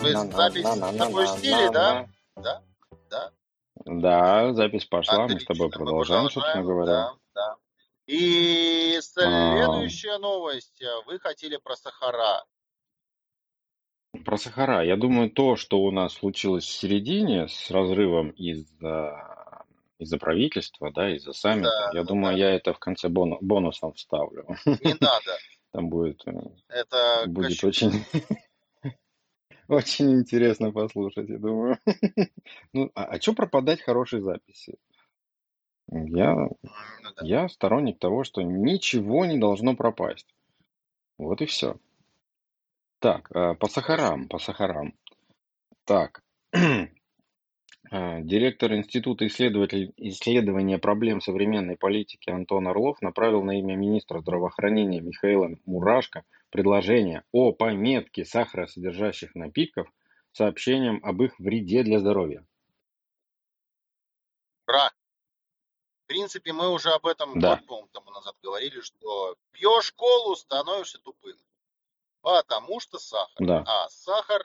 Вы запись запустили, да? Запись пошла, мы с тобой Отлично, мы продолжаем, собственно говоря. Да, да. И следующая новость. А, Вы хотели про Сахара. Про Сахара. Я думаю, то, что у нас случилось в середине с разрывом из-за из-за правительства, да, из-за саммита, Да, я да, думаю, да. я это в конце бону- бонусом вставлю. Не надо. Там будет, э, Это будет кощу- очень, очень интересно послушать, я думаю. Ну, а, а что пропадать хорошей записи? Я, ну да. я сторонник того, что ничего не должно пропасть. Вот и все. Так, э, по сахарам, по сахарам. Так, Директор Института исследования проблем современной политики Антон Орлов направил на имя министра здравоохранения Михаила Мурашко предложение о пометке сахаросодержащих напитков сообщением об их вреде для здоровья. Ура. В принципе, мы уже об этом Да, год, тому назад говорили, что пьешь колу, становишься тупым. Потому что сахар. да, А сахар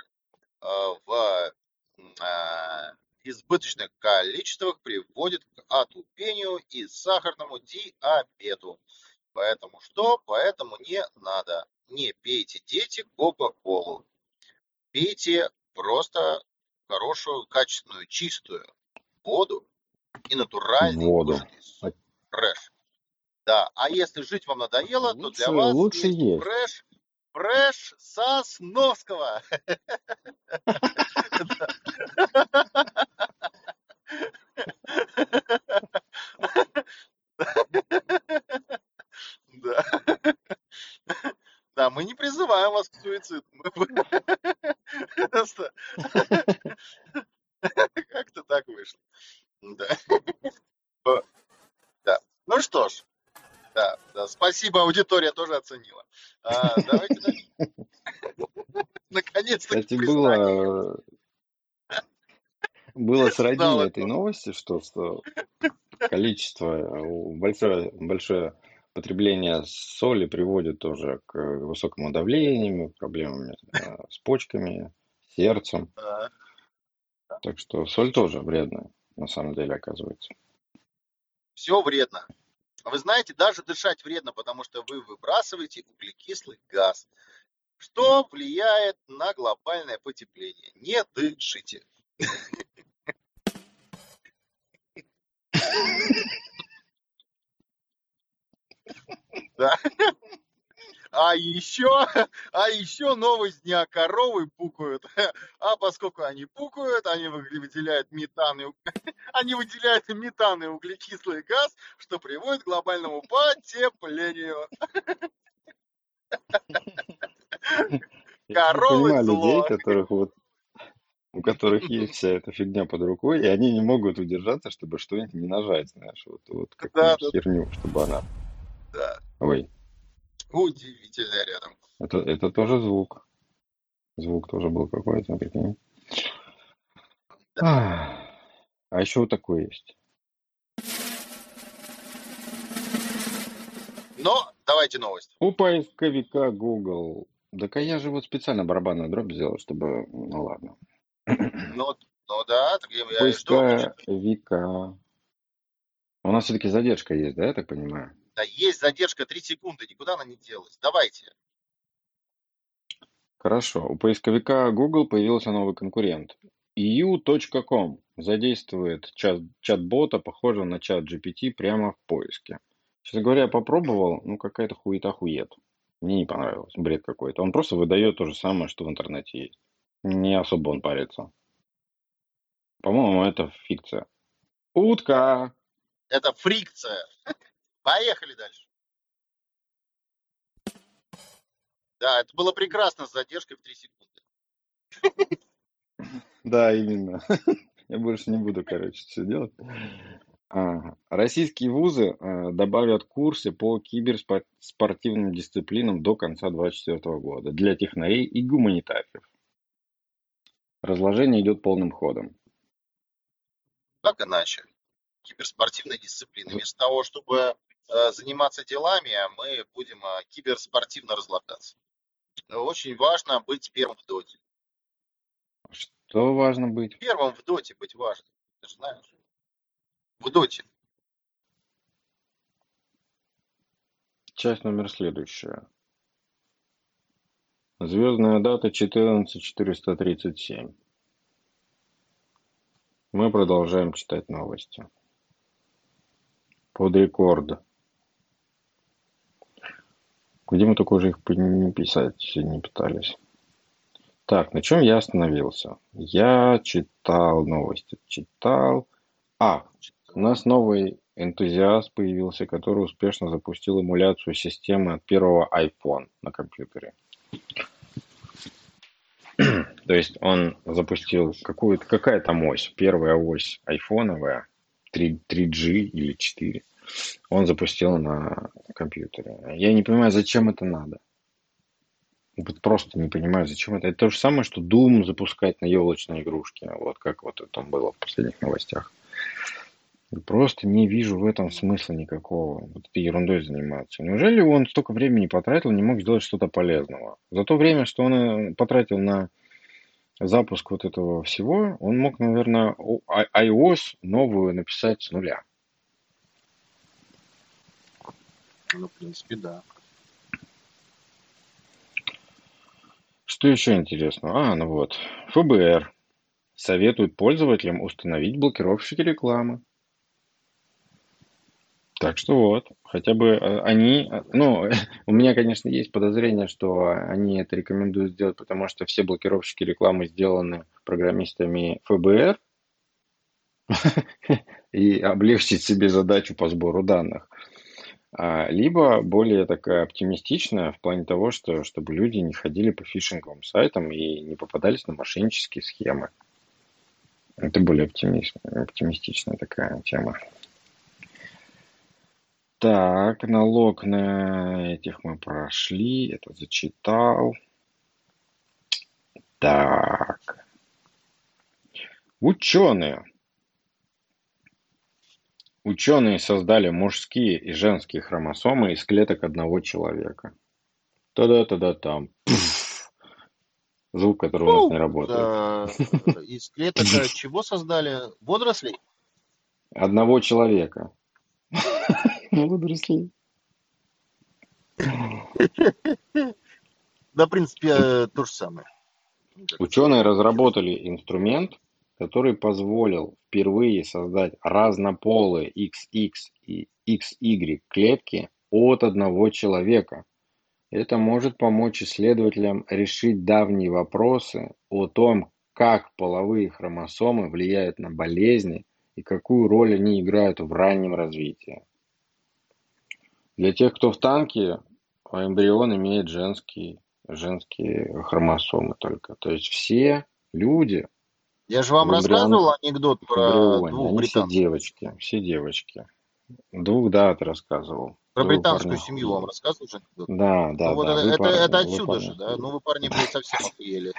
э, в э, избыточных количествах приводит к отупению и сахарному диабету. Поэтому что? Поэтому не надо. Не пейте, дети, Кока-Колу. Пейте просто хорошую, качественную, чистую воду и натуральный воду. фреш. Да, а если жить вам надоело, то для Лучше, вас лучше есть есть. фреш, фреш Сосновского. Да. Да, мы не призываем вас к суициду. Как-то так вышло. Да. Да. Ну что ж, да, да, спасибо, аудитория тоже оценила. А, давайте. Наконец-таки Кстати, было, было сродни этой новости, что, что количество, э, большое, большое потребление соли приводит тоже к высокому давлению, проблемам э, с почками, сердцем. Так что соль тоже вредная, на самом деле, оказывается. Все вредно. Вы знаете, даже дышать вредно, потому что вы выбрасываете углекислый газ, что влияет на глобальное потепление. Не дышите. Да. А еще, а еще новость дня. Коровы пукают. А поскольку они пукают, они вы- выделяют метан и, они выделяют метан и углекислый газ, что приводит к глобальному потеплению. Я Коровы понимаю людей, зло. которых вот, у которых есть вся эта фигня под рукой, и они не могут удержаться, чтобы что-нибудь не нажать, знаешь, вот, вот какую-нибудь да, херню, чтобы она... да. Ой, Удивительно рядом. это, это тоже звук. Звук тоже был какой-то, прикинь. Ах, А еще вот такой есть. Но давайте новость. У поисковика Google. Так а я же вот специально барабанную дробь сделал, чтобы... Ну ладно. Ну, ну да, так я, я жду. Поисковика. У нас все-таки задержка есть, да, я так понимаю? Да есть задержка 3 секунды, никуда она не делась. Давайте. Хорошо. У поисковика Google появился новый конкурент. EU.com задействует чат, чат-бота, похожего на чат GPT, прямо в поиске. Честно говоря, попробовал, ну какая-то хуета-хует. Мне не понравилось, бред какой-то. Он просто выдает то же самое, что в интернете есть. Не особо он парится. По-моему, это фикция. Утка! Это фрикция. Поехали дальше. Да, это было прекрасно с задержкой в 3 секунды. Да, именно. Я больше не буду, короче, все делать. Российские вузы э, добавят курсы по киберспортивным дисциплинам до конца 2024 года для технарей и гуманитариев. Разложение идет полным ходом. Как иначе? Киберспортивные дисциплины. Вместо того, чтобы заниматься делами, а мы будем э, киберспортивно разлагаться. Очень важно быть первым в доте. Что важно быть? Первым в доте быть важно. Ты же знаешь. В доте. Часть номер следующая. Звездная дата 14437. Мы продолжаем читать новости. Под рекорд. Где мы только уже их не писать не пытались. Так, на чем я остановился? Я читал новости, читал. А, у нас новый энтузиаст появился, который успешно запустил эмуляцию системы от первого iPhone на компьютере. То есть он запустил какую-то, какая там ось, первая ось айфоновая, 3, 3G или 4, он запустил на компьютере. Я не понимаю, зачем это надо. Вот просто не понимаю, зачем это. Это то же самое, что Doom запускать на елочной игрушке. Вот как вот это было в последних новостях. Просто не вижу в этом смысла никакого. Вот этой ерундой заниматься. Неужели он столько времени потратил, не мог сделать что-то полезного? За то время, что он э, потратил на запуск вот этого всего, он мог, наверное, iOS новую написать с нуля. Ну, в принципе, да. Что еще интересного? А, ну вот. ФБР советует пользователям установить блокировщики рекламы. Так что вот, хотя бы э, они, э, ну, у меня, конечно, есть подозрение, что они это рекомендуют сделать, потому что все блокировщики рекламы сделаны программистами ФБР и облегчить себе задачу по сбору данных. А, либо более такая оптимистичная в плане того, что чтобы люди не ходили по фишинговым сайтам и не попадались на мошеннические схемы. Это более оптимистичная такая тема. Так, налог на этих мы прошли. Это зачитал. Так. Ученые. Ученые создали мужские и женские хромосомы из клеток одного человека. Та-да-та-да-там. Звук, который у нас не работает. Из клеток э, чего создали? Водорослей? Одного человека. Водорослей. Да, в принципе, э, то же самое. Ученые разработали инструмент, который позволил впервые создать разнополые XX и XY клетки от одного человека. Это может помочь исследователям решить давние вопросы о том, как половые хромосомы влияют на болезни и какую роль они играют в раннем развитии. Для тех, кто в танке, эмбрион имеет женские, женские хромосомы только. То есть все люди Я же вам рассказывал анекдот про эмбрионе, двух они все британцев. девочки, все девочки. Двух, да, ты рассказывал. Про Двух британскую парней. семью вам рассказывал же анекдот? Да, да, Ну вот да. это, Вы это, парни, это отсюда парни. же, да? Ну вы, парни, блядь, совсем охуели.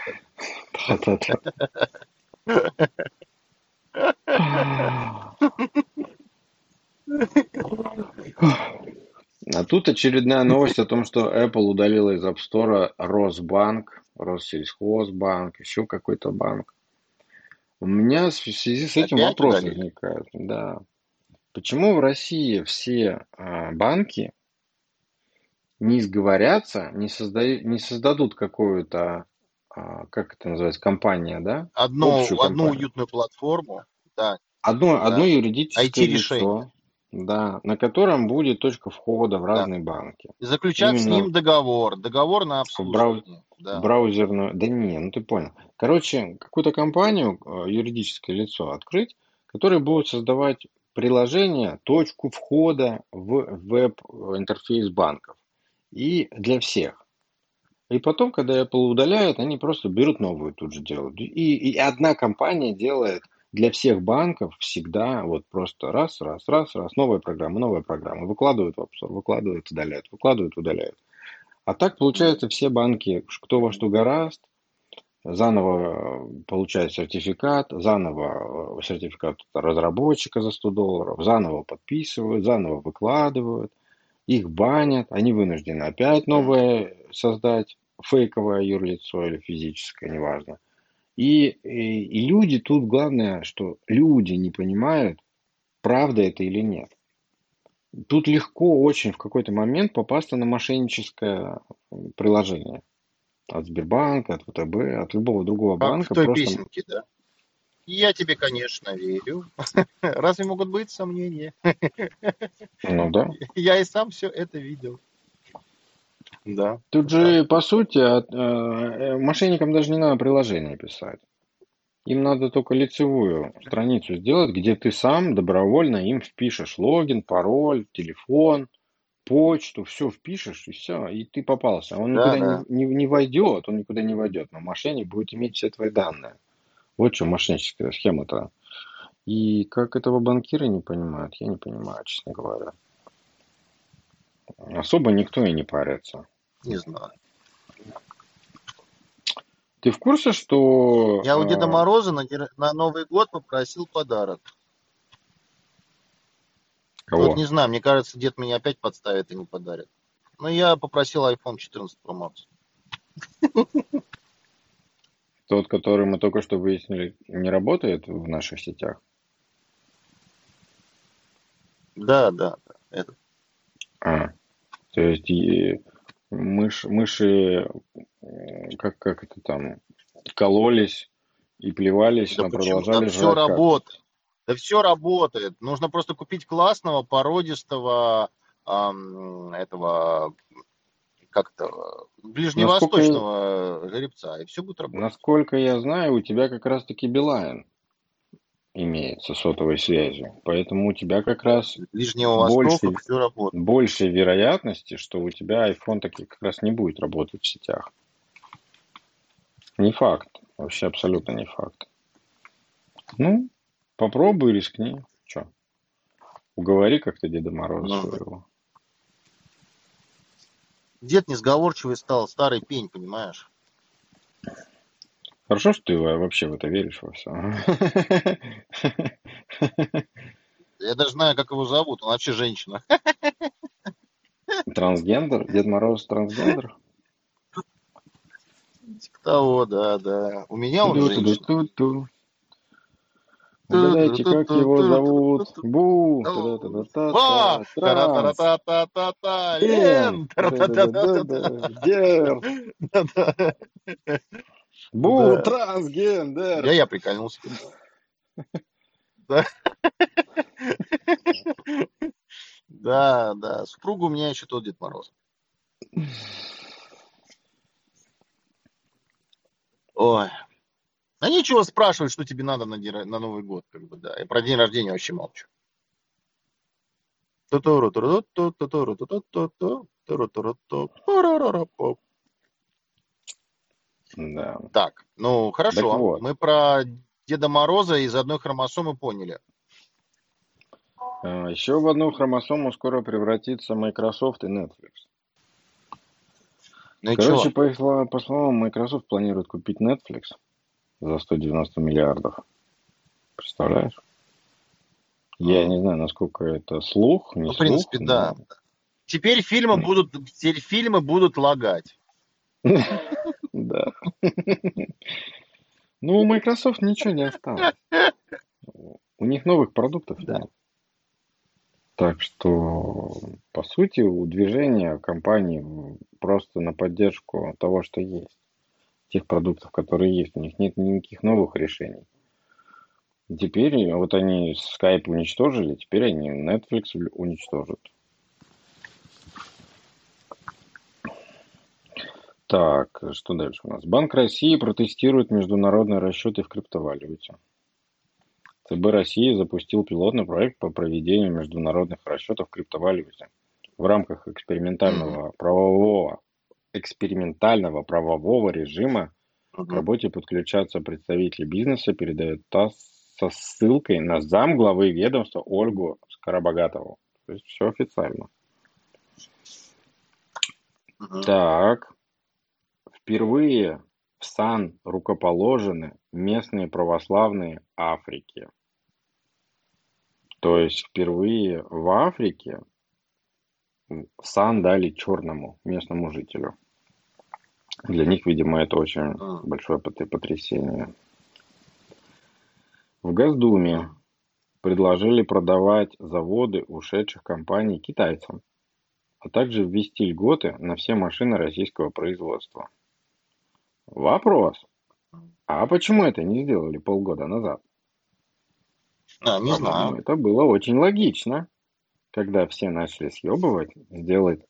А тут очередная новость о том, что Apple удалила из App Store Росбанк, Россельхозбанк, еще какой-то банк. У меня в связи с этим Опять вопрос удалили? возникает. Да. Почему в России все а, банки не сговорятся, не, создают, не создадут какую-то, а, как это называется, компания, да? Одну, Общую одну компанию. уютную платформу, да, Одно, Да. одно юридическое лицо, да, на котором будет точка входа в разные банки. и заключать с Именно ним договор, договор на обслуживание. Да. Браузерную, да не, ну ты понял. Короче, какую-то компанию, э, юридическое лицо открыть, которое будет создавать приложение, точку входа в веб-интерфейс банков. И для всех. И потом, когда Apple удаляет, они просто берут новую тут же делают. И, и одна компания делает для всех банков всегда вот просто раз, раз, раз, раз, новая программа, новая программа. Выкладывают в Store, выкладывают, удаляют, выкладывают, удаляют. А так, получается, все банки, кто во что гораст, заново получает сертификат, заново э, сертификат разработчика за 100 долларов, заново подписывают, заново выкладывают – их банят, они вынуждены опять новое создать, фейковое юрлицо или физическое, неважно. И, и, и люди тут, главное, что люди не понимают, правда это или нет. Тут легко очень в какой-то момент попасться на мошенническое приложение. От Сбербанка, от ВТБ, от любого другого Как банка. в той Просто песенке, да? Я тебе, конечно, верю. Разве могут быть сомнения? Ну да. Я и сам все это видел. Да. Тут Да. же, по сути, от, э, э, мошенникам даже не надо приложение писать. Им надо только лицевую страницу сделать, где ты сам добровольно им впишешь логин, пароль, телефон, почту, все впишешь, и все, и ты попался. Он Да, никуда да. не, не, не войдет, он никуда не войдет, но мошенник будет иметь все твои данные. Вот что мошенническая схема-то. И как этого банкиры не понимают, я не понимаю, честно говоря. Особо никто и не парится. Не знаю. Ты в курсе, что... Я у Деда э, Мороза на, на Новый год попросил подарок. кого? Вот не знаю, мне кажется, дед меня опять подставит и не подарит. Но я попросил iPhone 14 Pro Max. Тот, который мы только что выяснили, не работает в наших сетях? Да, да, да. Это. А, то есть мышь, мыши, э, как, как это там, кололись и плевались, Да но почему? продолжали Да все работает. Да все работает. Нужно просто купить классного, породистого ам, этого как-то ближневосточного жеребца, и все будет работать. Насколько я знаю, у тебя как раз-таки Билайн имеется сотовой связью. Поэтому у тебя как раз Ближнего больше, все больше вероятности, что у тебя iPhone таки как раз не будет работать в сетях. Не факт. Вообще абсолютно не факт. Ну, попробуй, рискни. Че? Уговори как-то Деда Мороза Ну, своего. дед несговорчивый стал, старый пень, понимаешь? Хорошо, что ты во- вообще в это веришь во все. Я даже знаю, как его зовут. Он вообще женщина. Трансгендер? Дед Мороз трансгендер? Типа того, да, да. У меня он женщина. Угадайте, как его зовут? Бу! Лен! Дер! Бу! Да. Трансгендер! Я, я прикольнулся. Да. Да, да. Супруга у меня еще тот Дед Мороз. Ой. А нечего спрашивать, что тебе надо на, день- на Новый год, как бы, да. Я про день рождения вообще молчу. Ту-туру-туру-ту-ту-туру-ту-ту-ту, туру-туру-ту, пу-ру-ру-ру-пу. Да. Так, ну Так хорошо. вот, Мы про Деда Мороза из одной хромосомы поняли. а, еще в одну хромосому скоро превратится Microsoft и Netflix. Ну и Короче, чего? по, по словам, Microsoft планирует купить Netflix за 190 миллиардов. Представляешь? Я М. не знаю, насколько это слух, не Ну, в слух, принципе, да. но... Теперь фильмы будут, теперь фильмы будут лагать. Да. Ну, у Microsoft ничего не осталось. У них новых продуктов Да. нет. Так что, по сути, у движения компании просто на поддержку того, что есть. Тех продуктов, которые есть. У них нет никаких новых решений. Теперь вот они Skype уничтожили, теперь они Netflix уничтожат. Так, что дальше у нас? Банк России протестирует международные расчеты в криптовалюте. ЦБ России запустил пилотный проект по проведению международных расчетов в криптовалюте. В рамках экспериментального правового, экспериментального правового режима к работе подключаться представители бизнеса, передает ТАСС со ссылкой на зам главы ведомства Ольгу Скоробогатову. То есть все официально. Так, впервые в сан рукоположены местные православные Африки. То есть впервые в Африке сан дали черному местному жителю. Для них, видимо, это очень А. большое пот- потрясение. В Госдуме предложили продавать заводы ушедших компаний китайцам, а также ввести льготы на все машины российского производства. Вопрос. А почему это не сделали полгода назад? А, не По-моему, знаю. это было очень логично, когда все начали съебывать, сделать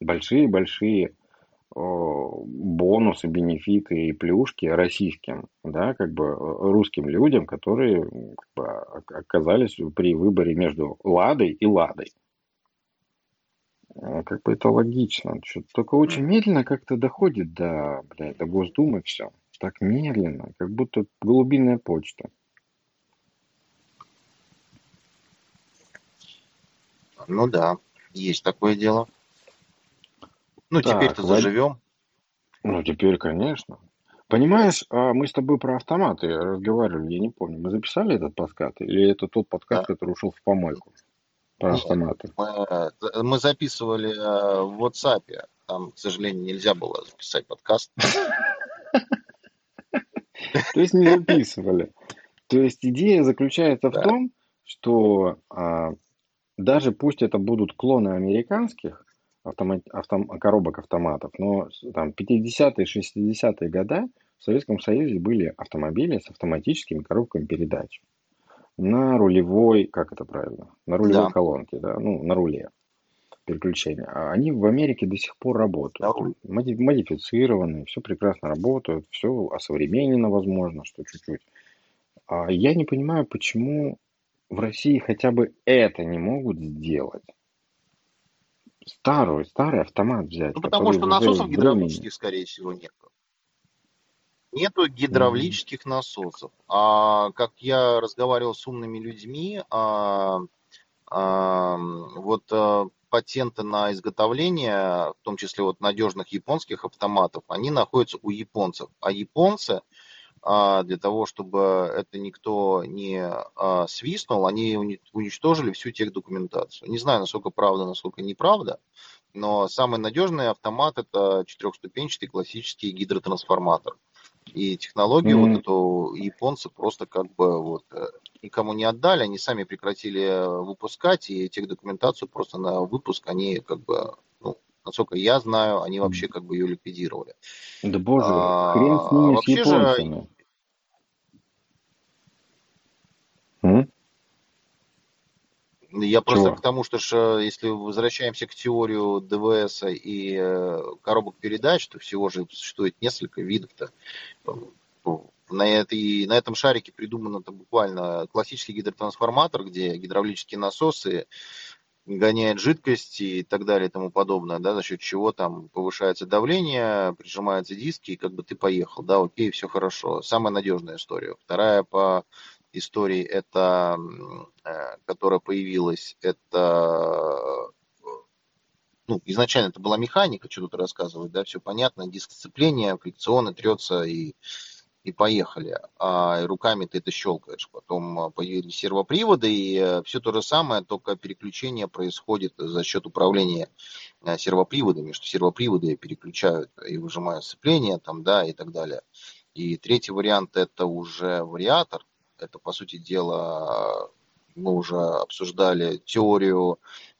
большие-большие о, бонусы, бенефиты и плюшки российским, да, как бы э, русским людям, которые как бы, ок- оказались при выборе между Ладой и Ладой. Э, Как бы это логично. Чё- Только очень медленно как-то доходит до, блядь, до Госдумы все. Так медленно, как будто голубиная почта. Ну да, есть такое дело. Ну, Так, теперь-то Вадь- заживем. Ну, теперь, конечно. Понимаешь, а мы с тобой про автоматы разговаривали, я не помню. Мы записали этот подкаст? Или это тот подкаст, Да. который ушел в помойку? Про автоматы. Мы, э, мы записывали э, в WhatsApp. Там, к сожалению, нельзя было записать подкаст. То есть не записывали. То есть идея заключается в том, что а, даже пусть это будут клоны американских автом- коробок автоматов, но там 50-е, 60-е годы в Советском Союзе были автомобили с автоматическими коробками передач. На рулевой, как это правильно? На рулевой Да. колонке, да, ну, на руле переключения. А они в Америке до сих пор работают. Руле. Моди- Модифицированные, все прекрасно работают, все осовременено, возможно, что чуть-чуть. А я не понимаю, почему в России хотя бы это не могут сделать. Старый, старый автомат взять, Ну, потому что насосов гидравлических, скорее всего, нет. Нету гидравлических насосов. А как я разговаривал с умными людьми, а, а, вот а, патенты на изготовление, в том числе вот надежных японских автоматов, они находятся у японцев. А японцы а, для того, чтобы это никто не а, свистнул, они уни- уничтожили всю техдокументацию. Не знаю, насколько правда, насколько неправда, но самый надежный автомат это четырехступенчатый классический гидротрансформатор. И технологию Мгм. вот эту японцы просто как бы вот э, никому не отдали, они сами прекратили э, выпускать, и техдокументацию просто на выпуск они как бы, ну, насколько я знаю, они вообще как бы ее ликвидировали. Да боже, А, хрен с ними, с вообще же- японцами. Я просто Чего? к тому, что ж, э, если возвращаемся к теорию ДВС и э, коробок передач, то всего же существует несколько видов-то. На, этой, на этом шарике придуман это буквально классический гидротрансформатор, где гидравлические насосы гоняют жидкость и так далее и тому подобное, да, за счет чего там повышается давление, прижимаются диски, и как бы ты поехал, да, окей, все хорошо. Самая надежная история. Вторая по истории, это, э, которая появилась, это э, ну, изначально это была механика, что тут рассказывать, да, все понятно, диск сцепления, фрикционы трется и, и поехали. А руками ты это щелкаешь. Потом а, появились сервоприводы, и все то же самое, только переключение происходит за счет управления э, сервоприводами, что сервоприводы переключают и выжимают сцепление, там, да, и так далее. И третий вариант это уже вариатор. Это, по сути дела, мы уже обсуждали теорию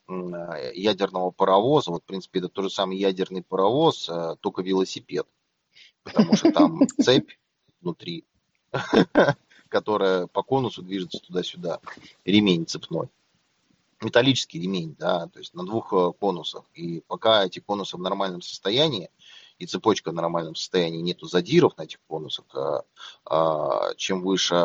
э, ядерного паровоза. Вот, в принципе, это тот же самый ядерный паровоз, э, только велосипед. Потому что там цепь внутри, которая по конусу движется туда-сюда. Ремень цепной. Металлический ремень, да, то есть на двух э, конусах. И пока эти конусы в нормальном состоянии, и цепочка в нормальном состоянии, нету задиров на этих конусах, а, а, чем выше,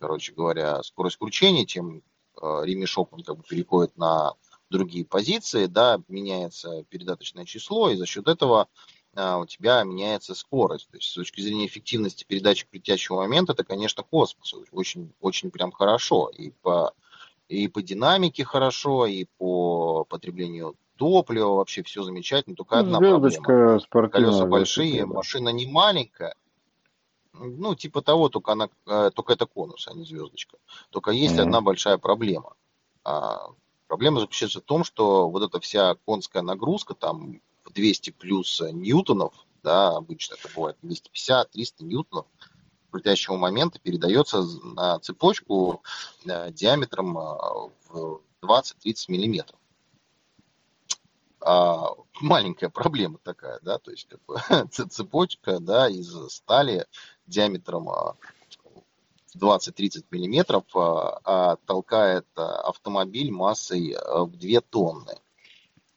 короче говоря, скорость кручения, тем э, ремешок он как бы переходит на другие позиции, да, меняется передаточное число, и за счет этого а, у тебя меняется скорость. То есть с точки зрения эффективности передачи крутящего момента, это, конечно, космос. Очень, очень прям хорошо. И по, и по динамике хорошо, и по потреблению топлива вообще все замечательно. Только одна проблема. Звездочка спортивного Колеса большие, велосипеда. машина не маленькая. Ну, типа того, только, она, э, только это конус, а не звездочка. Только есть Мгм. одна большая проблема. А, Проблема заключается в том, что вот эта вся конская нагрузка, там в 200 плюс ньютонов, да, обычно это бывает 250-300 ньютонов, крутящего момента передается на цепочку э, диаметром э, в 20-30 миллиметров. А, маленькая проблема такая, да, то есть как бы, цепочка, да, из стали диаметром 20-30 а, миллиметров а, а, толкает автомобиль массой в 2 тонны.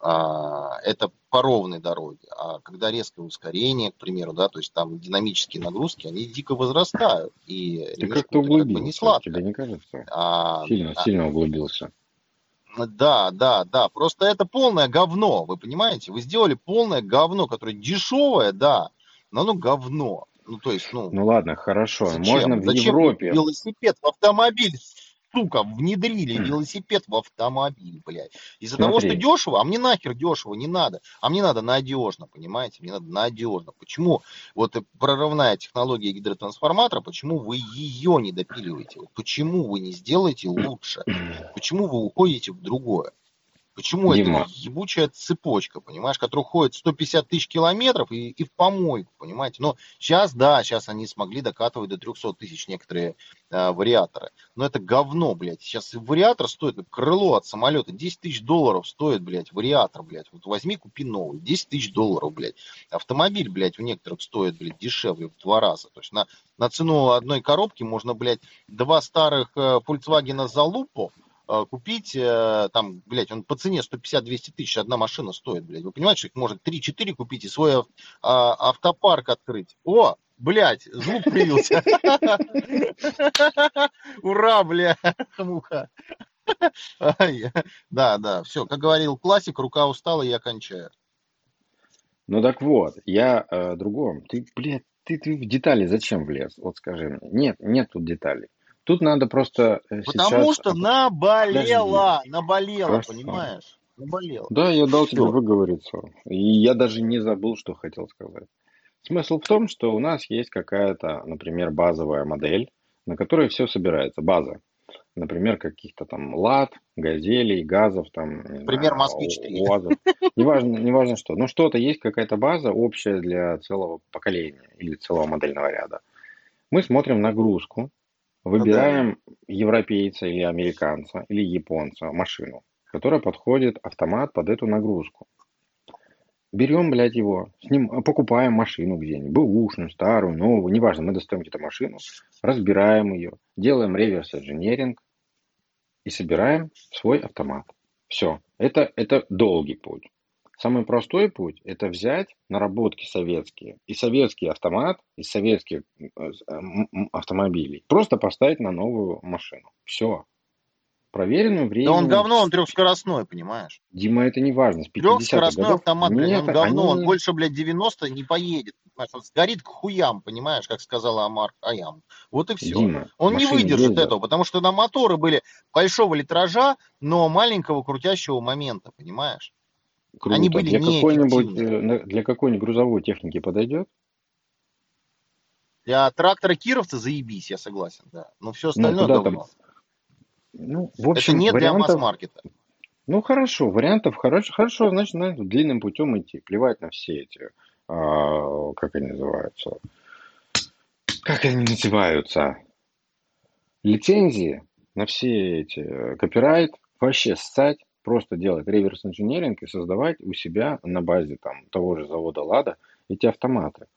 А, это по ровной дороге. А когда резкое ускорение, к примеру, да, то есть там динамические нагрузки, они дико возрастают. И Ты как-то углубился, как бы не сладко. тебе не кажется? А, сильно, а, сильно углубился. Да, да, да. Просто это полное говно, вы понимаете? Вы сделали полное говно, которое дешевое, да, но оно говно. Ну, то есть, ну... Ну, ладно, хорошо. Зачем? Можно в зачем Европе... велосипед в автомобиль сука, внедрили велосипед в автомобиль, блядь. Из-за того, что дешево, а мне нахер дешево, не надо. А мне надо надежно, понимаете? Мне надо надежно. Почему вот прорывная технология гидротрансформатора, почему вы ее не допиливаете? Вот почему вы не сделаете лучше? Почему вы уходите в другое? Почему Дима. это ебучая цепочка, понимаешь, которая уходит 150 тысяч километров и, и в помойку, понимаете? Но сейчас, да, сейчас они смогли докатывать до 300 тысяч некоторые э, вариаторы. Но это говно, блядь. Сейчас вариатор стоит, крыло от самолета 10 тысяч долларов стоит, блядь, вариатор, блядь. Вот возьми, купи новый, 10 тысяч долларов, блядь. Автомобиль, блядь, в некоторых стоит, блядь, дешевле в два раза. То есть на, на цену одной коробки можно, блядь, два старых э, Volkswagen Залупо Э, купить, э, там, блядь, он по цене 150-200 тысяч одна машина стоит, блядь. Вы понимаете, что их может 3-4 купить и свой а, автопарк открыть. О, блядь, звук появился. Ура, бля, муха. Да, да, все, как говорил классик, рука устала, я кончаю. Ну так вот, я э, другом. Ты, блядь, ты, ты в детали зачем влез? Вот скажи мне. Нет, нет тут деталей. Тут надо просто э, Потому сейчас... что наболело, Подожди. наболело, Хорошо. понимаешь? Наболело. Да, я дал тебе выговориться. И я даже не забыл, что хотел сказать. Смысл в том, что у нас есть какая-то, например, базовая модель, на которой все собирается, база. Например, каких-то там лад, газелей, газов, там, Например, Москвич-3. УАЗов. Неважно, неважно что. Но что-то есть, какая-то база общая для целого поколения или целого модельного ряда. Мы смотрим нагрузку, Выбираем европейца или американца или японца машину, которая подходит автомат под эту нагрузку. Берем, блядь, его, с ним покупаем машину где-нибудь, бэушную, старую, новую, неважно, мы достаем где-то машину, разбираем ее, делаем реверс-инженеринг и собираем свой автомат. Все. Это, это долгий путь. Самый простой путь – это взять наработки советские и советский автомат из советских э, э, автомобилей, просто поставить на новую машину. Все. Проверенную время. Да он говно, он трехскоростной, понимаешь? Дима, это не важно. Трехскоростной годов... автомат, блядь, Нет, он говно, они... он больше, блядь, 90 не поедет. Понимаешь? Он сгорит к хуям, понимаешь, как сказала Амар Аям. Вот и все. Дима, он не выдержит ездят. этого, потому что на моторы были большого литража, но маленького крутящего момента, понимаешь? Круто. Они были для какой-нибудь э, для какой-нибудь грузовой техники подойдет? Для трактора Кировца заебись, я согласен, да. Но все ну, остальное ну, давно. Ну, в общем, Это не вариантов... для масс-маркета. Ну хорошо, вариантов хорошо, хорошо, значит, надо длинным путем идти, плевать на все эти, а, как они называются, как они называются, лицензии на все эти э, копирайт, вообще ссать, просто делать реверс-инженеринг и создавать у себя на базе там, того же завода «Лада» эти автоматы.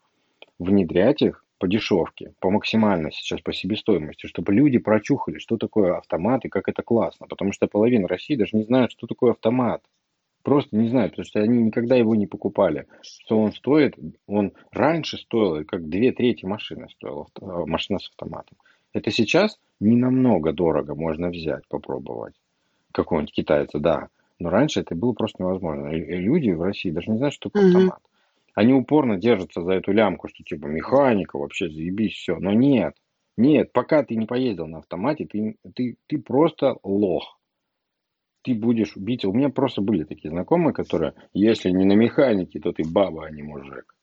Внедрять их по дешевке, по максимальной сейчас по себестоимости, чтобы люди прочухали, что такое автомат и как это классно. Потому что половина России даже не знает, что такое автомат. Просто не знают, потому что они никогда его не покупали. Что он стоит, он раньше стоил, как две трети машины стоила, э, машина с автоматом. Это сейчас не намного дорого можно взять, попробовать какого-нибудь китайца, да. Но раньше это было просто невозможно. Люди в России даже не знают, что такое автомат. Они упорно держатся за эту лямку, что типа механика, вообще заебись, все. Но нет, нет, пока ты не поездил на автомате, ты, ты, ты просто лох. Ты будешь убить. У меня просто были такие знакомые, которые, если не на механике, то ты баба, а не мужик.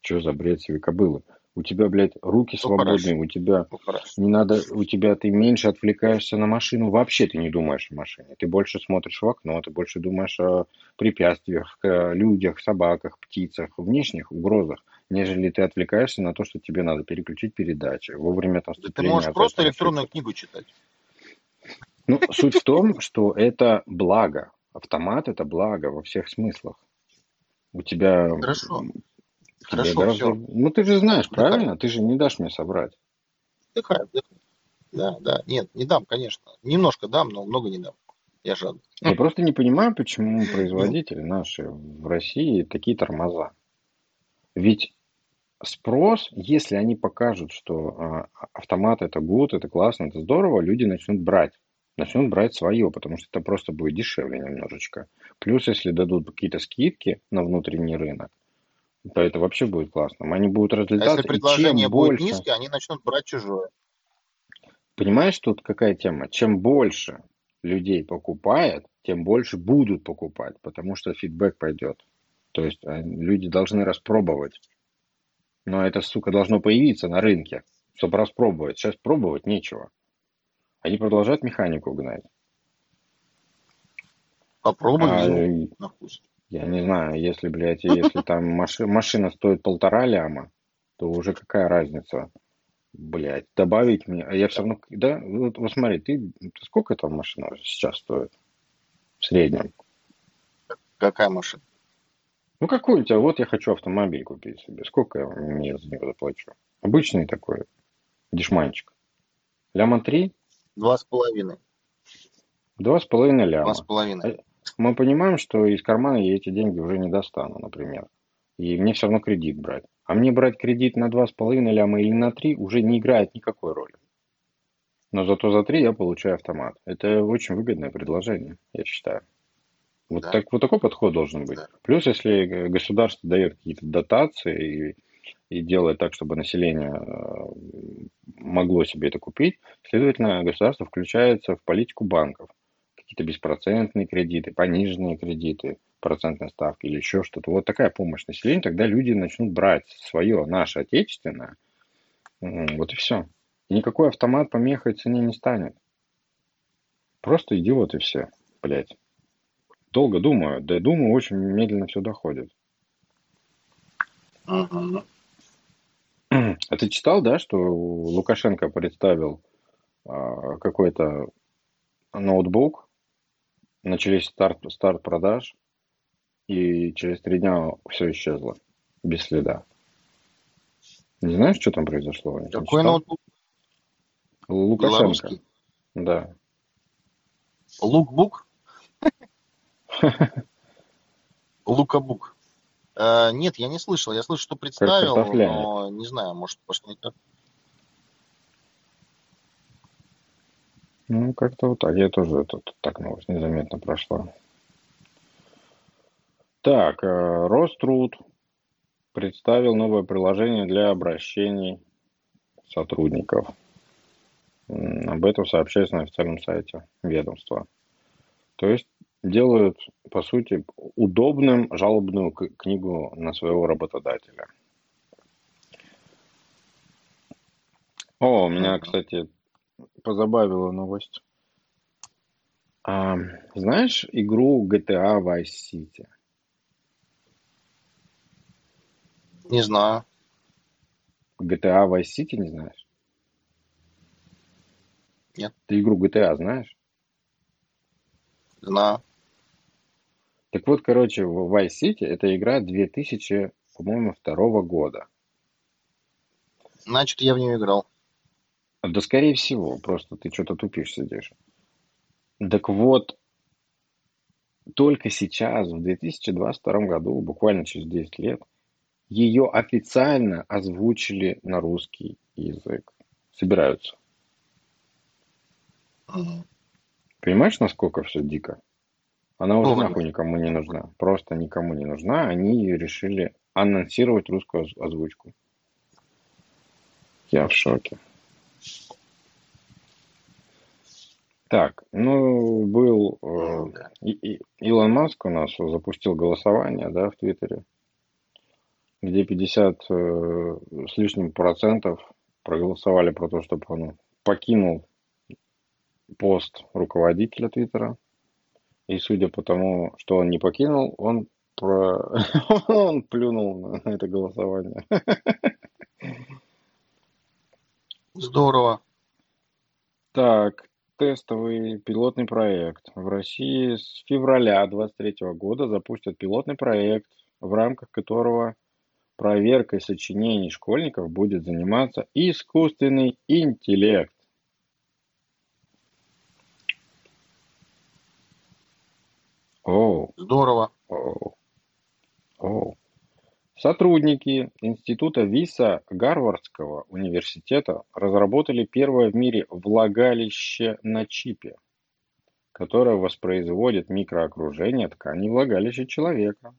Что за бред себе кобылы? У тебя, блядь, руки Ну, свободные, хорошо. у тебя Ну, хорошо. не надо, у тебя ты меньше отвлекаешься на машину, вообще ты не думаешь о машине. Ты больше смотришь в окно, ты больше думаешь о препятствиях, о людях, собаках, птицах, внешних угрозах, нежели ты отвлекаешься на то, что тебе надо переключить передачи, вовремя там Да ты можешь просто электронную что-то. книгу читать. Ну, суть в том, что это благо. Автомат это благо во всех смыслах. У тебя, Хорошо. М, тебе Хорошо, гораздо... все. Ну, ты же знаешь, Вдыхай. правильно? Ты же не дашь мне собрать. Вдыхай, вдыхай. Да, да. Нет, не дам, конечно. Немножко дам, но много не дам. Я жадный. Я просто не понимаю, почему производители наши в России такие тормоза. Ведь спрос, если они покажут, что а, автомат это good, это классно, это здорово, люди начнут брать. Начнут брать свое, потому что это просто будет дешевле немножечко. Плюс, если дадут какие-то скидки на внутренний рынок, то это вообще будет классно. Они будут А разлетаться, если и предложение чем будет больше... низкое, они начнут брать чужое. Понимаешь, тут какая тема? Чем больше людей покупает, тем больше будут покупать, потому что фидбэк пойдет. То есть э, люди должны распробовать. Но это, сука, должно появиться на рынке, чтобы распробовать. Сейчас пробовать нечего. Они продолжают механику гнать. Попробуй А, э, на вкус. Я не знаю, если, блядь, если там маши- машина стоит полтора ляма, то уже какая разница? Блядь, добавить мне, а я все равно, да, вот, вот смотри, ты, сколько там машина сейчас стоит в среднем? Какая машина? Ну какой у тебя, вот я хочу автомобиль купить себе, сколько я мне за него заплачу? Обычный такой, дешманчик. Ляма три, Два с половиной. два с половиной Два ляма. с половиной. Мы понимаем, что из кармана я эти деньги уже не достану, например. И мне все равно кредит брать. А мне брать кредит на два с половиной ляма или на три уже не играет никакой роли. Но зато за три я получаю автомат. Это очень выгодное предложение, я считаю. Вот, Да. так, вот такой подход должен быть. Да. Плюс, если государство дает какие-то дотации и, и делает так, чтобы население э, могло себе это купить, следовательно, государство включается в политику банков. Какие-то беспроцентные кредиты, пониженные кредиты, процентной ставки или еще что-то. Вот такая помощь населению, тогда люди начнут брать свое, наше отечественное. Вот и все. И никакой автомат помехой цене не станет. Просто идиот и все, блядь. Долго думаю, да думаю, очень медленно все доходит. Мгм. А ты читал, да, что Лукашенко представил а, какой-то ноутбук, начались старт, старт продаж, и через три дня все исчезло, без следа. Не знаешь, что там произошло? Какой ноутбук? Лукашенко, Белорусский? да. Лукбук? Лукабук. Э, нет, я не слышал. Я слышал, что представил, но не знаю, может, может не так. Ну, как-то вот так. Я тоже тут так новость незаметно прошла. Так, э, Роструд представил новое приложение для обращений сотрудников. Об этом сообщается на официальном сайте ведомства. То есть делают, по сути, удобным жалобную книгу на своего работодателя. О, меня, Мгм. кстати, позабавила новость. А, знаешь игру GTA Vice City? Не знаю. GTA Vice City не знаешь? Нет. Ты игру GTA знаешь? Знаю. Так вот, короче, в Vice City это игра 2000, по-моему, второго года. Значит, я в нее играл. Да, скорее всего, просто ты что-то тупишь сидишь. Так вот, только сейчас, в 2022 году, буквально через 10 лет, ее официально озвучили на русский язык. Собираются. Понимаешь, насколько все дико? Она уже Вовремя. нахуй никому не нужна. Просто никому не нужна. Они ее решили анонсировать русскую оз- озвучку. Я в шоке. Так, ну, был... э, да. И- и- Илон Маск у нас запустил голосование, да, в Твиттере. где 50 э, с лишним процентов проголосовали про то, чтобы он покинул пост руководителя Твиттера. И судя по тому, что он не покинул, он, про... он плюнул на это голосование. Здорово. Так, тестовый пилотный проект. В России с февраля 2023 года запустят пилотный проект, в рамках которого проверкой сочинений школьников будет заниматься искусственный интеллект. Оу. Здорово. Оу. Оу. Сотрудники Института ВИСа Гарвардского университета разработали первое в мире влагалище на чипе, которое воспроизводит микроокружение ткани влагалища человека.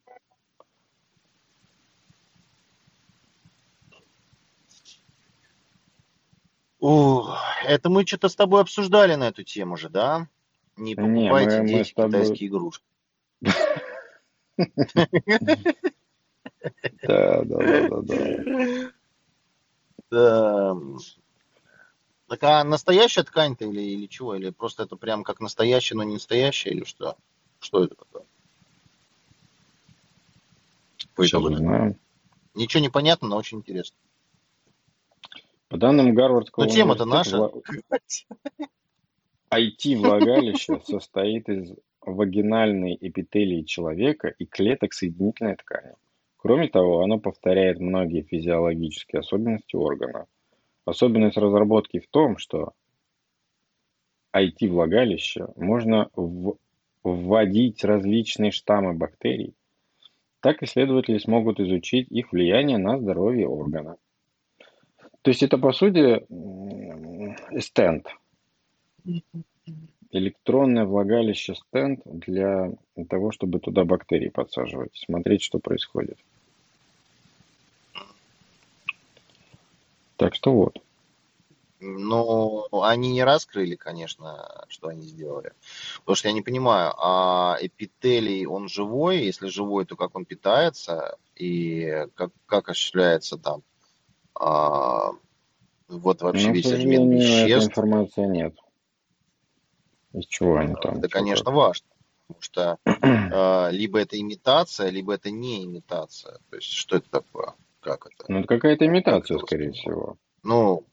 О, это мы что-то с тобой обсуждали на эту тему же, да? Не покупайте Не, мы, мы дети тобой... китайские игрушки. Да, да, да, да, да. Так а настоящая ткань-то или, или чего? Или просто это прям как настоящая, но не настоящая, или что? Что это такое? Сейчас узнаем. Ничего не понятно, но очень интересно. По данным Гарвардского Но тема-то наша. IT-влагалище состоит из вагинальной эпителии человека и клеток соединительной ткани. Кроме того, оно повторяет многие физиологические особенности органа. Особенность разработки в том, что IT-влагалище можно в вводить различные штаммы бактерий, так исследователи смогут изучить их влияние на здоровье органа. То есть это, по сути, стенд. Электронное влагалище стенд для того, чтобы туда бактерии подсаживать, смотреть, что происходит. Так что вот. Ну, они не раскрыли, конечно, что они сделали. Потому что я не понимаю, а эпителий, он живой? Если живой, то как он питается? И как, как осуществляется там а, вот вообще ну, весь обмен веществ? информации нет. Из чего они там? Это, конечно, важно. Потому что э, либо это имитация, либо это не имитация. То есть, что это такое? Как это? Ну, это какая-то имитация, это скорее всего. Ну,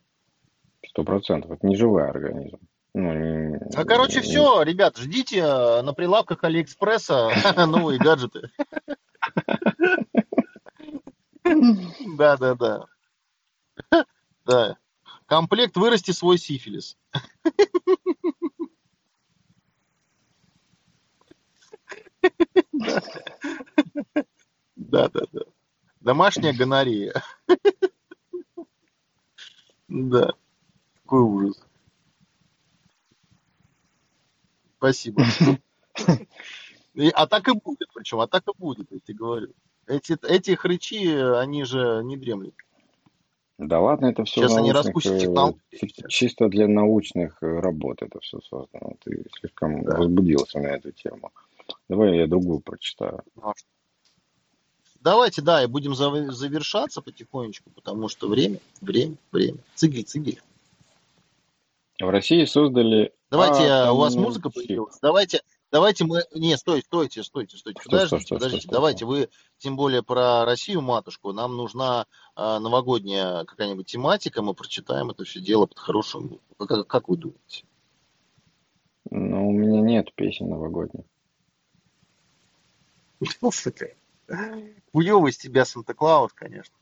сто процентов. Это не живой организм. Ну, не, а, короче, не, все, ребят, ждите э, на прилавках Алиэкспресса новые гаджеты. Да, да, да. Да. Комплект вырасти свой сифилис. Да, да. Домашняя гонорея. Да. Какой ужас. Спасибо. И, а так и будет, причем, а так и будет, я тебе говорю. Эти, эти хрычи, они же не дремлют. Да ладно, это все Сейчас они распустят технологии. Чисто для научных э, работ это все создано. Ты слишком да. возбудился на эту тему. Давай я другую прочитаю. Ну, а Давайте, да, и будем завершаться потихонечку, потому что время, время, время. Цигли, цигли. В России создали... Давайте, а, у вас музыка появилась. Давайте, давайте мы... Не, стойте, стойте, стойте, стойте. Что, подождите, что, подождите. Что, что, давайте вы, тем более про Россию, матушку, нам нужна а, новогодняя какая-нибудь тематика, мы прочитаем это все дело под хорошим... Как, как вы думаете? Ну, у меня нет песен новогодних. Хуёвый из тебя Санта-Клаус, конечно.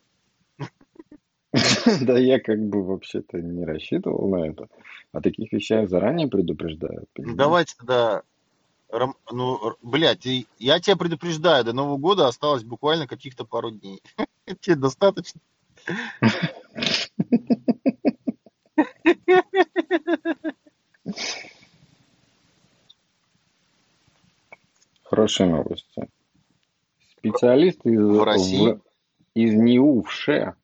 Да я как бы вообще-то не рассчитывал на это. О таких вещах заранее предупреждаю. Давайте тогда ну, блядь, я тебя предупреждаю, до Нового года осталось буквально каких-то пару дней. Тебе достаточно? Хорошие новости. Специалисты из, в России? В, из НИУФШЕ,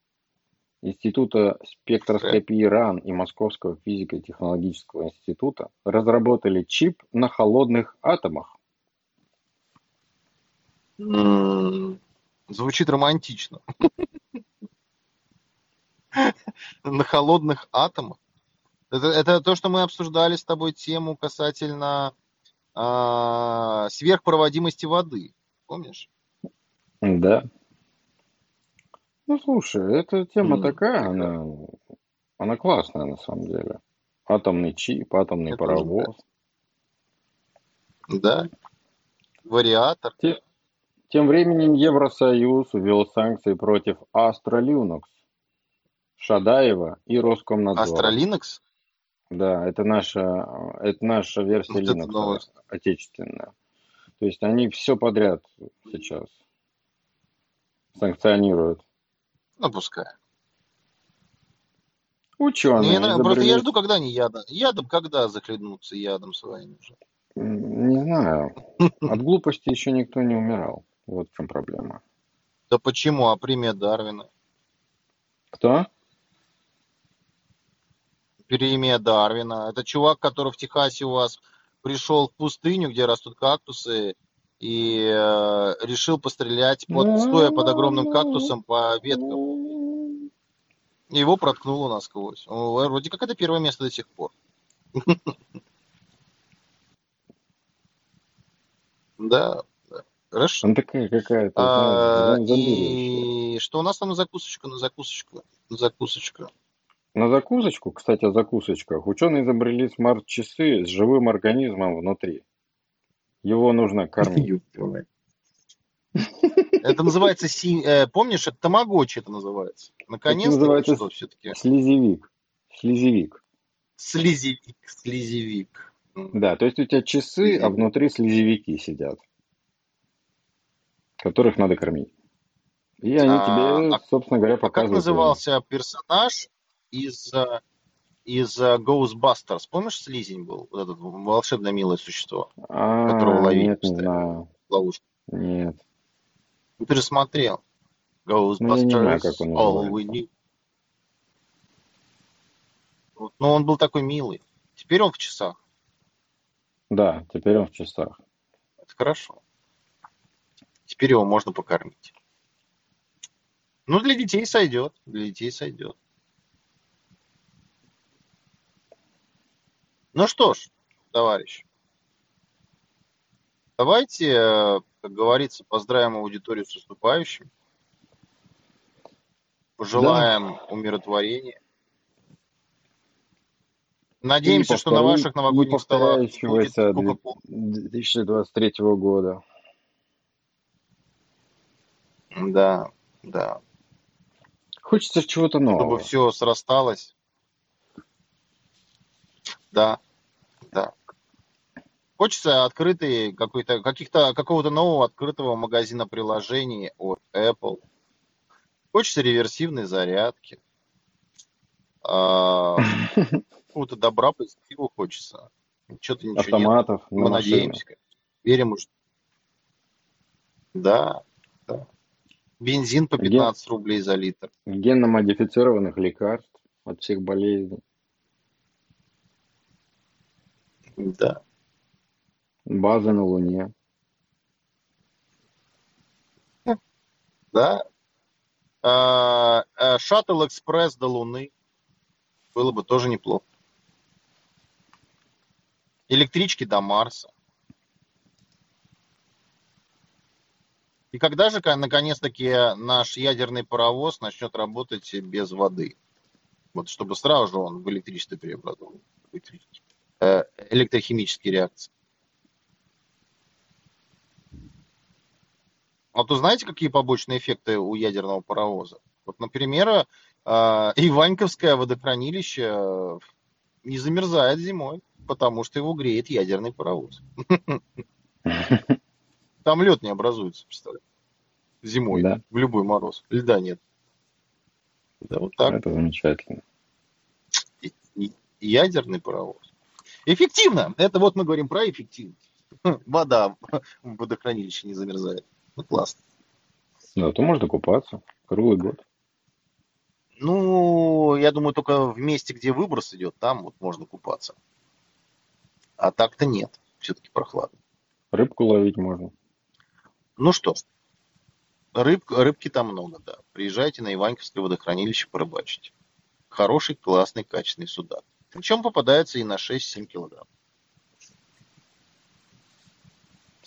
Института спектроскопии РАН и Московского физико-технологического института разработали чип на холодных атомах. Звучит романтично. На холодных атомах. Это, это то, что мы обсуждали с тобой тему касательно а, сверхпроводимости воды. Помнишь? Да. Ну, слушай, эта тема М, такая, она, она классная на самом деле. Атомный чип, атомный Мне тоже паровоз. Да, вариатор. Те- тем временем Евросоюз ввел санкции против Astra Linux, Шадаева и Роскомнадзора. Linux? Да, это наша, это наша версия Вот это Linux новость. отечественная. То есть они все подряд сейчас санкционируют. Ну, пускай. Ученые Мне нрав- Просто я изобрели- жду, когда они ядом. Ядом когда захлебнутся ядом своим уже. Не знаю. От глупости еще никто не умирал. Вот в чем проблема. Да почему? А премия Дарвина? Кто? Премия Дарвина. Это чувак, который в Техасе у вас пришел в пустыню, где растут кактусы, и э, решил пострелять, под, стоя под огромным кактусом по веткам. Его проткнуло насквозь. О, Вроде как это первое место до сих пор. Да. Хорошо. Она такая какая-то, А, зомбирующая. и что у нас там на закусочку, на закусочку, на закусочку? На закусочку, кстати, о закусочках, ученые изобрели смарт-часы с живым организмом внутри. Его нужно кормить. Это называется, си- э, помнишь, это тамагочи это называется. Наконец-то называется что все-таки. Слизевик. Слизевик. Слизевик, слизевик. М. Да, то есть у тебя часы, а внутри слизевики сидят, которых надо кормить. И они А, тебе, а- собственно говоря, А как показывают. назывался персонаж из, э, из э, Ghostbusters? Помнишь, слизень был? Вот это волшебное милое существо, А, которого ловить нет, не постоянно. знаю. ловушка. Нет. Ну, ты же смотрел. Ну, знаю, Ghostbusters, all we need. Вот, Но он был такой милый. Теперь он в часах. Да, теперь он в часах. Это хорошо. Теперь его можно покормить. Ну, для детей сойдет. Для детей сойдет. Ну что ж, товарищ, давайте, э, как говорится, поздравим аудиторию с наступающим. Пожелаем умиротворения. Надеемся, И что на ваших новогодних столах будет повторяющегося Кока-Кола. 2023 года. Да, да. Хочется чего-то Чтобы нового. все срасталось. Да, да. Хочется открытый какой-то, каких-то, какого-то нового открытого магазина приложений от Apple. Хочется реверсивной зарядки. А, Какого-то добра, позитива хочется. Что-то ничего нет. Автоматов на Мы машины. надеемся. Верим уж. Да, да. Бензин по Ген- 15 рублей за литр. Генно-модифицированных лекарств от всех болезней. Да. Базы на Луне. Да. А, а, Шаттл экспресс до Луны. Было бы тоже неплохо. Электрички до Марса. И когда же, наконец-таки, наш ядерный паровоз начнет работать без воды? Вот чтобы сразу же он в электричество преобразовал. в Электрохимические реакции. А то знаете, какие побочные эффекты у ядерного паровоза? Вот, например, э, Иваньковское водохранилище э, не замерзает зимой, потому что его греет ядерный паровоз. Там лед не образуется, представляете? Зимой, Да. в любой мороз. Льда нет. Да, вот так. Это замечательно. Ядерный паровоз. Эффективно. Это вот мы говорим про эффективность. Вода в водохранилище не замерзает. Ну, классно. Да, то можно купаться круглый год. Ну, я думаю, только в месте, где выброс идет, там вот можно купаться. А так-то нет. Все-таки прохладно. Рыбку ловить можно. Ну что, Рыб, рыбки там много, да. Приезжайте на Иваньковское водохранилище порыбачить. Хороший, классный, качественный судак. Причем попадается и на 6-7 килограмм.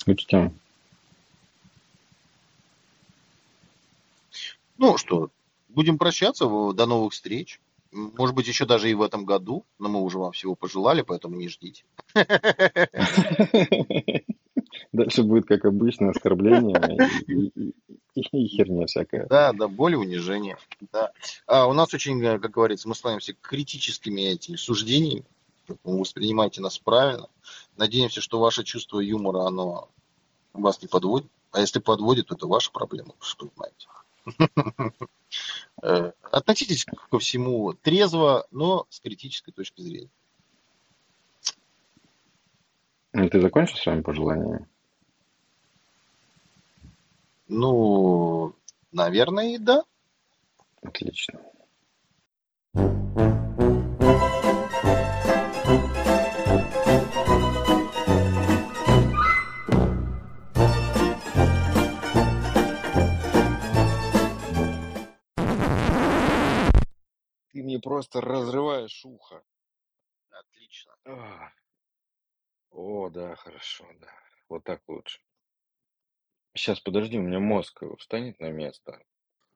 Учтем. Ну что, будем прощаться. До новых встреч. Может быть, еще даже и в этом году. Но мы уже вам всего пожелали, поэтому не ждите. Дальше будет, как обычно, оскорбление и, и, и, и херня всякая. Да, да, боль, унижение. Да. А у нас очень, как говорится, мы славимся критическими этими суждениями. Вы воспринимайте нас правильно. Надеемся, что ваше чувство юмора, оно вас не подводит. А если подводит, то это ваша проблема, что знаете. Э, относитесь ко всему трезво, но с критической точки зрения. Ты закончил своими пожеланиями? Ну, наверное, и да. Отлично. Ты мне просто разрываешь ухо. Отлично. О, да, хорошо, да. Вот так лучше. Сейчас, подожди, у меня мозг встанет на место.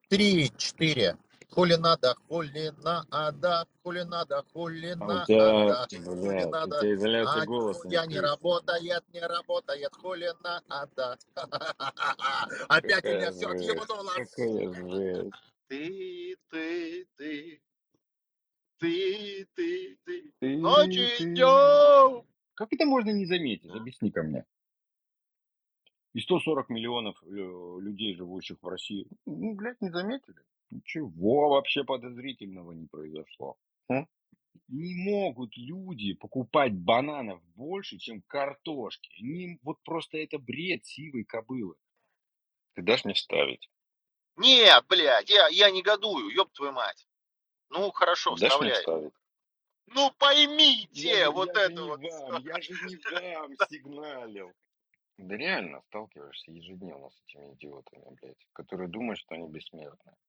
Три, четыре. Хули надо, хули надо, хули надо, хули А у надо, тебя, хули блядь, у надо. тебя изоляция А голоса я не работает, не работает, хули надо. Опять у меня Какая все жесть, отъебнуло, какая жесть. Ты, ты, ты, ты, ты, ты. Ты, идет. Как это можно не заметить? Объясни ко мне. И 140 миллионов э, людей, живущих в России, ну, блядь, не заметили? Ничего вообще подозрительного не произошло. М? Не могут люди покупать бананов больше, чем картошки. Не, вот просто это бред сивой кобылы. Ты дашь мне вставить? Нет, блядь, я, я негодую, ёб твою мать. Ну, хорошо, Дашь мне вставляй. вставить? Ну, Я поймите же, вот я это вот. вам, я же не вам сигналил. Да реально сталкиваешься ежедневно с этими идиотами, блядь, которые думают, что они бессмертны.